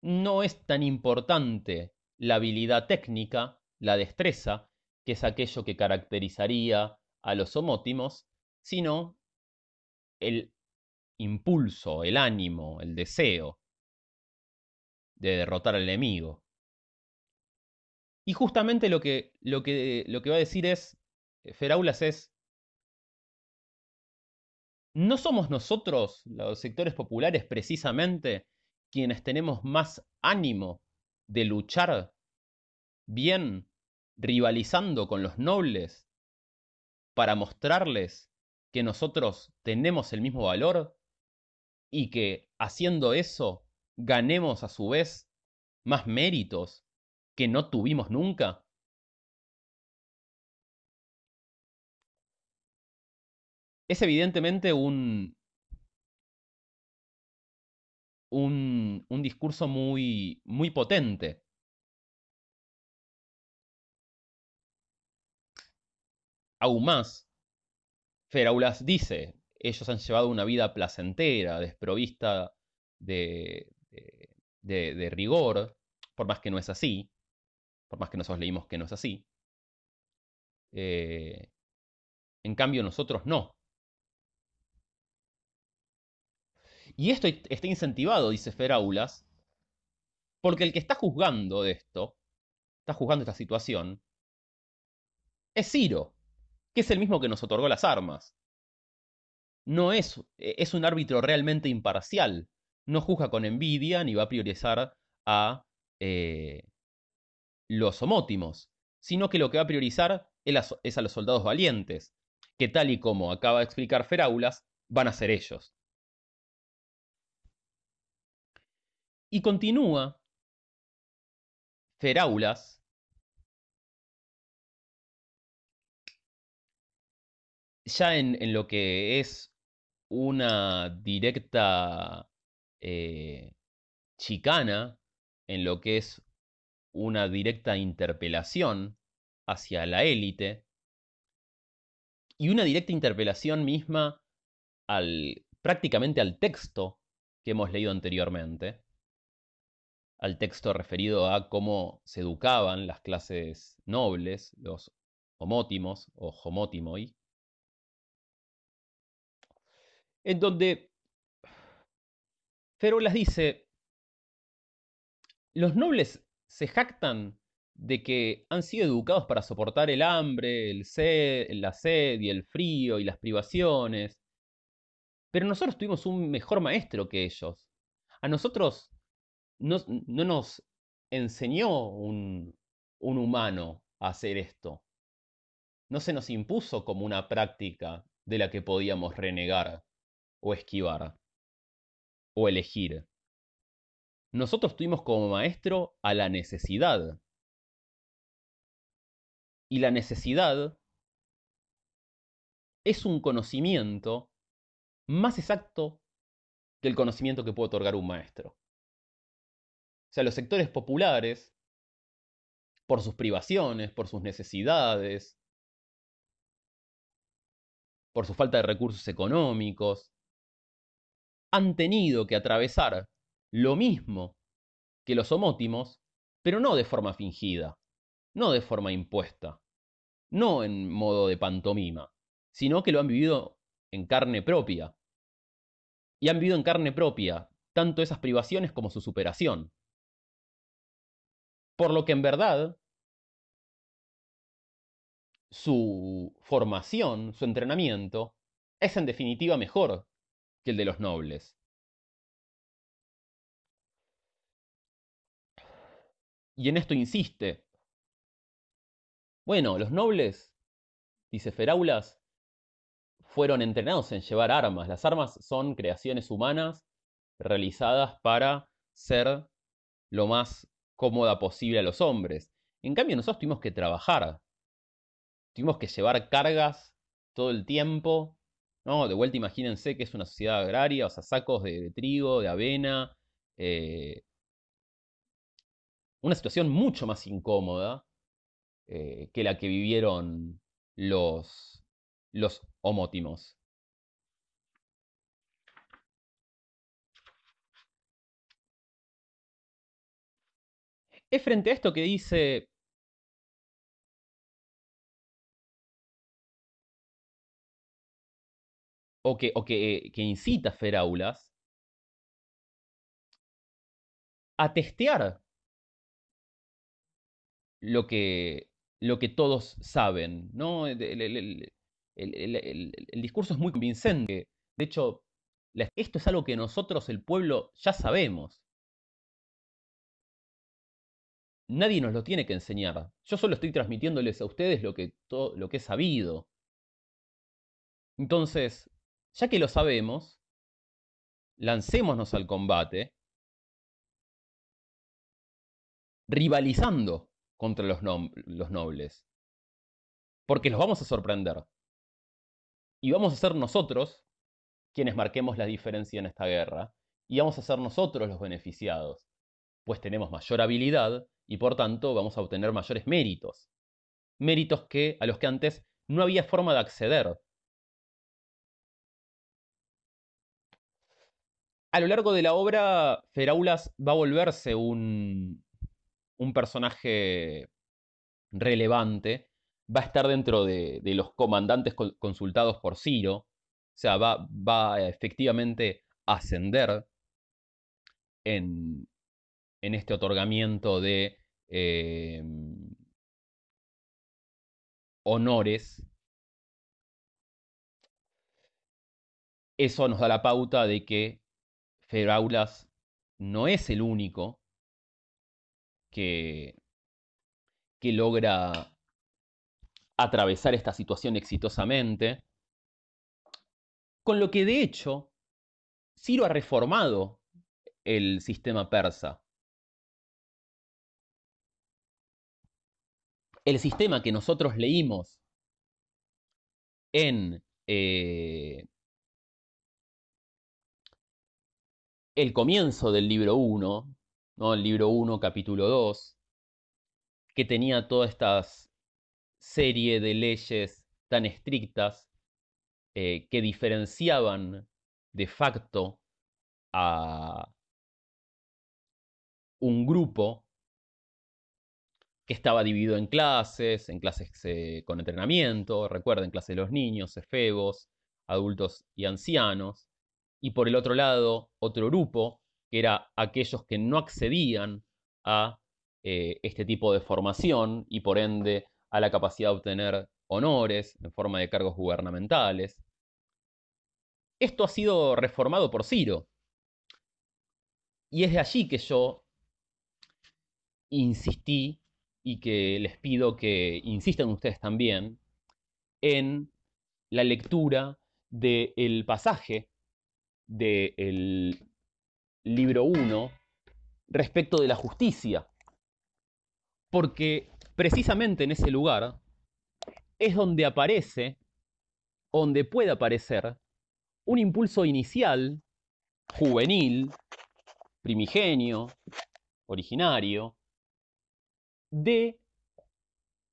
no es tan importante la habilidad técnica, la destreza, que es aquello que caracterizaría a los homótimos, sino el impulso, el ánimo, el deseo de derrotar al enemigo. Y justamente lo que, lo que, lo que va a decir es, Feraulas es, ¿No somos nosotros, los sectores populares, precisamente quienes tenemos más ánimo de luchar bien, rivalizando con los nobles para mostrarles que nosotros tenemos el mismo valor y que haciendo eso ganemos a su vez más méritos que no tuvimos nunca? Es evidentemente un, un, discurso muy, muy potente. Aún más, Feraulas dice, ellos han llevado una vida placentera, desprovista de, de, de, rigor, por más que no es así, por más que nosotros leímos que no es así. Eh, en cambio, nosotros no. Y esto está incentivado, dice Feraulas, porque el que está juzgando de esto, está juzgando esta situación, es Ciro, que es el mismo que nos otorgó las armas. No es, es un árbitro realmente imparcial. No juzga con envidia ni va a priorizar a eh, los homótimos, sino que lo que va a priorizar es a los soldados valientes, que tal y como acaba de explicar Feraulas, van a ser ellos. Y continúa. Feraulas. Ya en, lo que es una directa eh, chicana, en lo que es una directa interpelación hacia la élite, y una directa interpelación misma al prácticamente al texto que hemos leído anteriormente, al texto referido a cómo se educaban las clases nobles, los homótimos o homótimoi, en donde Ferolas dice, los nobles se jactan de que han sido educados para soportar el hambre, el sed, la sed y el frío y las privaciones, pero nosotros tuvimos un mejor maestro que ellos. A nosotros no, nos enseñó un, un humano a hacer esto. No se nos impuso como una práctica de la que podíamos renegar o esquivar o elegir. Nosotros tuvimos como maestro a la necesidad. Y la necesidad es un conocimiento más exacto que el conocimiento que puede otorgar un maestro. O sea, los sectores populares, por sus privaciones, por sus necesidades, por su falta de recursos económicos, han tenido que atravesar lo mismo que los homótimos, pero no de forma fingida, no de forma impuesta, no en modo de pantomima, sino que lo han vivido en carne propia. Y han vivido en carne propia tanto esas privaciones como su superación. Por lo que en verdad su formación, su entrenamiento, es en definitiva mejor que el de los nobles. Y en esto insiste. Bueno, los nobles, dice Feraulas, fueron entrenados en llevar armas. Las armas son creaciones humanas realizadas para ser lo más cómoda posible a los hombres. En cambio, nosotros tuvimos que trabajar. Tuvimos que llevar cargas todo el tiempo. ¿no? De vuelta, imagínense que es una sociedad agraria, o sea, sacos de, trigo, de avena. Eh, una situación mucho más incómoda eh, que la que vivieron los, los homótimos. Es frente a esto que dice... O que, incita a Feraulas a testear lo que, todos saben. ¿no? El, el, discurso es muy convincente. De hecho, esto es algo que nosotros, el pueblo, ya sabemos. Nadie nos lo tiene que enseñar. Yo solo estoy transmitiéndoles a ustedes lo que, lo que he sabido. Entonces, ya que lo sabemos, lancémonos al combate, rivalizando contra los, los nobles. Porque los vamos a sorprender. Y vamos a ser nosotros quienes marquemos la diferencia en esta guerra. Y vamos a ser nosotros los beneficiados. Pues tenemos mayor habilidad y por tanto vamos a obtener mayores méritos. Méritos que a los que antes no había forma de acceder. A lo largo de la obra, Feraulas va a volverse un, un personaje relevante, va a estar dentro de, los comandantes consultados por Ciro, o sea, va, va efectivamente a ascender en, en este otorgamiento de eh, honores, eso nos da la pauta de que Feraulas no es el único que, que logra atravesar esta situación exitosamente, con lo que de hecho Ciro ha reformado el sistema persa. El sistema que nosotros leímos en eh, el comienzo del libro 1, ¿no? el libro 1, capítulo 2, que tenía toda esta serie de leyes tan estrictas eh, que diferenciaban de facto a un grupo que estaba dividido en clases, en clases eh, con entrenamiento, recuerden, clases de los niños, efebos, adultos y ancianos, y por el otro lado, otro grupo, que era aquellos que no accedían a eh, este tipo de formación y por ende a la capacidad de obtener honores en forma de cargos gubernamentales. Esto ha sido reformado por Ciro. Y es de allí que yo insistí y que les pido que insistan ustedes también en la lectura del pasaje del libro 1 respecto de la justicia. Porque precisamente en ese lugar es donde aparece, donde puede aparecer, un impulso inicial, juvenil, primigenio, originario, de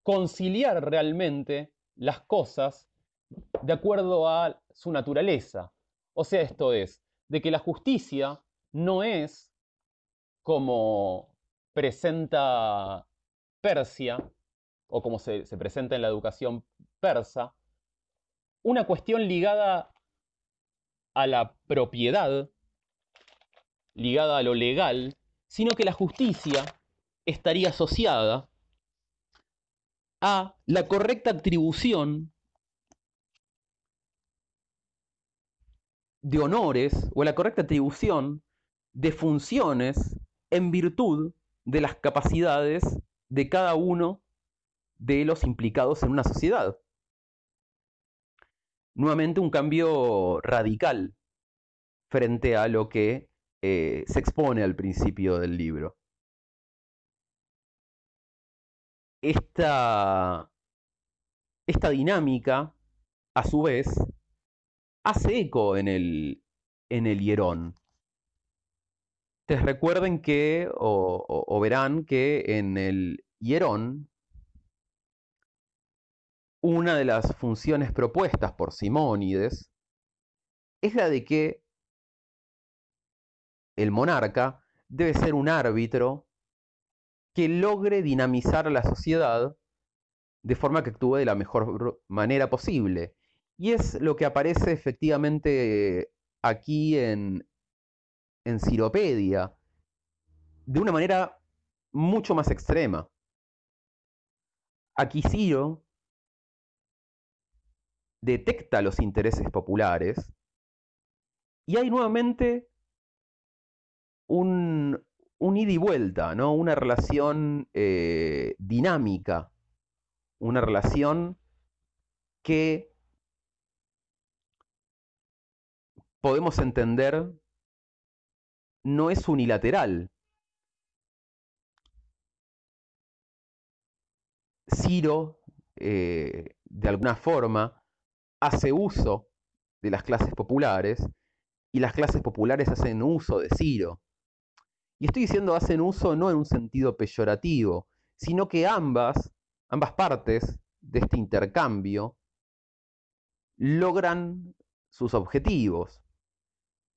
conciliar realmente las cosas de acuerdo a su naturaleza. O sea, esto es, de que la justicia no es como presenta Persia, o como se, se, presenta en la educación persa, una cuestión ligada a la propiedad, ligada a lo legal, sino que la justicia estaría asociada a la correcta atribución de honores o la correcta atribución de funciones en virtud de las capacidades de cada uno de los implicados en una sociedad. Nuevamente un cambio radical frente a lo que eh, se expone al principio del libro. Esta, esta dinámica, a su vez, hace eco en el, en el hierón. Te recuerden que, o, verán que en el hierón, una de las funciones propuestas por Simónides es la de que el monarca debe ser un árbitro que logre dinamizar a la sociedad de forma que actúe de la mejor manera posible. Y es lo que aparece efectivamente aquí en, en Ciropedia, de una manera mucho más extrema. Aquí Ciro detecta los intereses populares y hay nuevamente un, un ida y vuelta, ¿no? Una relación eh, dinámica, una relación que podemos entender no es unilateral. Ciro, eh, de alguna forma, hace uso de las clases populares y las clases populares hacen uso de Ciro. Y estoy diciendo hacen uso no en un sentido peyorativo, sino que ambas, ambas partes de este intercambio logran sus objetivos,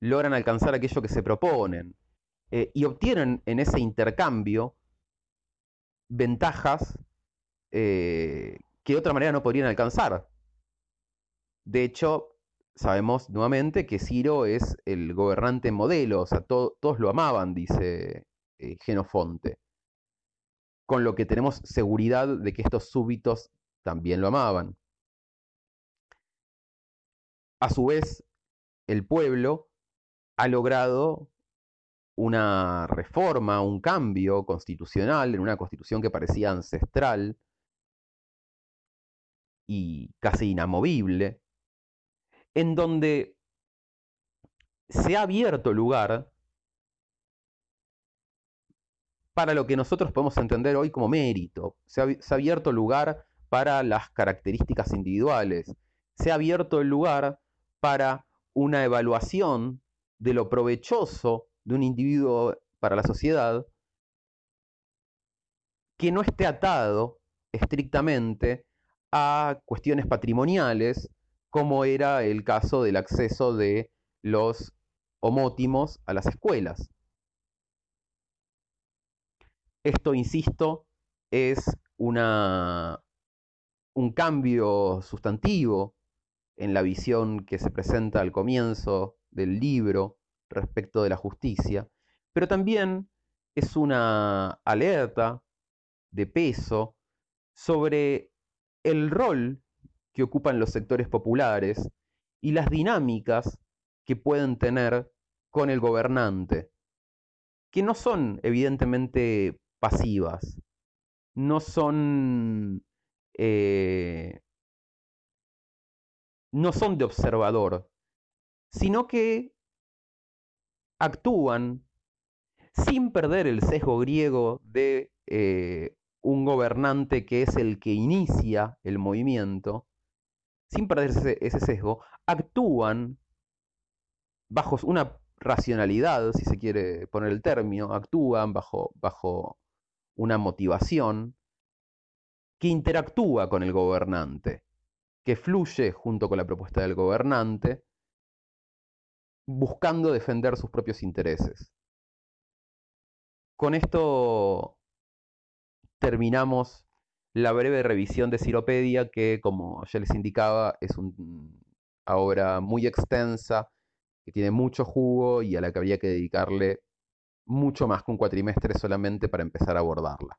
logran alcanzar aquello que se proponen eh, y obtienen en ese intercambio ventajas eh, que de otra manera no podrían alcanzar. De hecho, sabemos nuevamente que Ciro es el gobernante modelo, o sea, todos lo amaban, dice eh, Genofonte. Con lo que tenemos seguridad de que estos súbitos también lo amaban. A su vez, el pueblo ha logrado una reforma, un cambio constitucional en una constitución que parecía ancestral y casi inamovible, en donde se ha abierto lugar para lo que nosotros podemos entender hoy como mérito, se ha, abierto lugar para las características individuales, se ha abierto el lugar para una evaluación de lo provechoso de un individuo para la sociedad que no esté atado estrictamente a cuestiones patrimoniales como era el caso del acceso de los homótimos a las escuelas. Esto, insisto, es una, un cambio sustantivo en la visión que se presenta al comienzo del libro respecto de la justicia, pero también es una alerta de peso sobre el rol que ocupan los sectores populares y las dinámicas que pueden tener con el gobernante, que no son evidentemente pasivas, no son, eh, no son de observador, sino que actúan sin perder el sesgo griego de eh, un gobernante que es el que inicia el movimiento, sin perder ese, sesgo, actúan bajo una racionalidad, si se quiere poner el término, actúan bajo, bajo una motivación que interactúa con el gobernante, que fluye junto con la propuesta del gobernante, buscando defender sus propios intereses. Con esto terminamos la breve revisión de Ciropedia, que como ya les indicaba, es una obra muy extensa, que tiene mucho jugo y a la que habría que dedicarle mucho más que un cuatrimestre solamente para empezar a abordarla.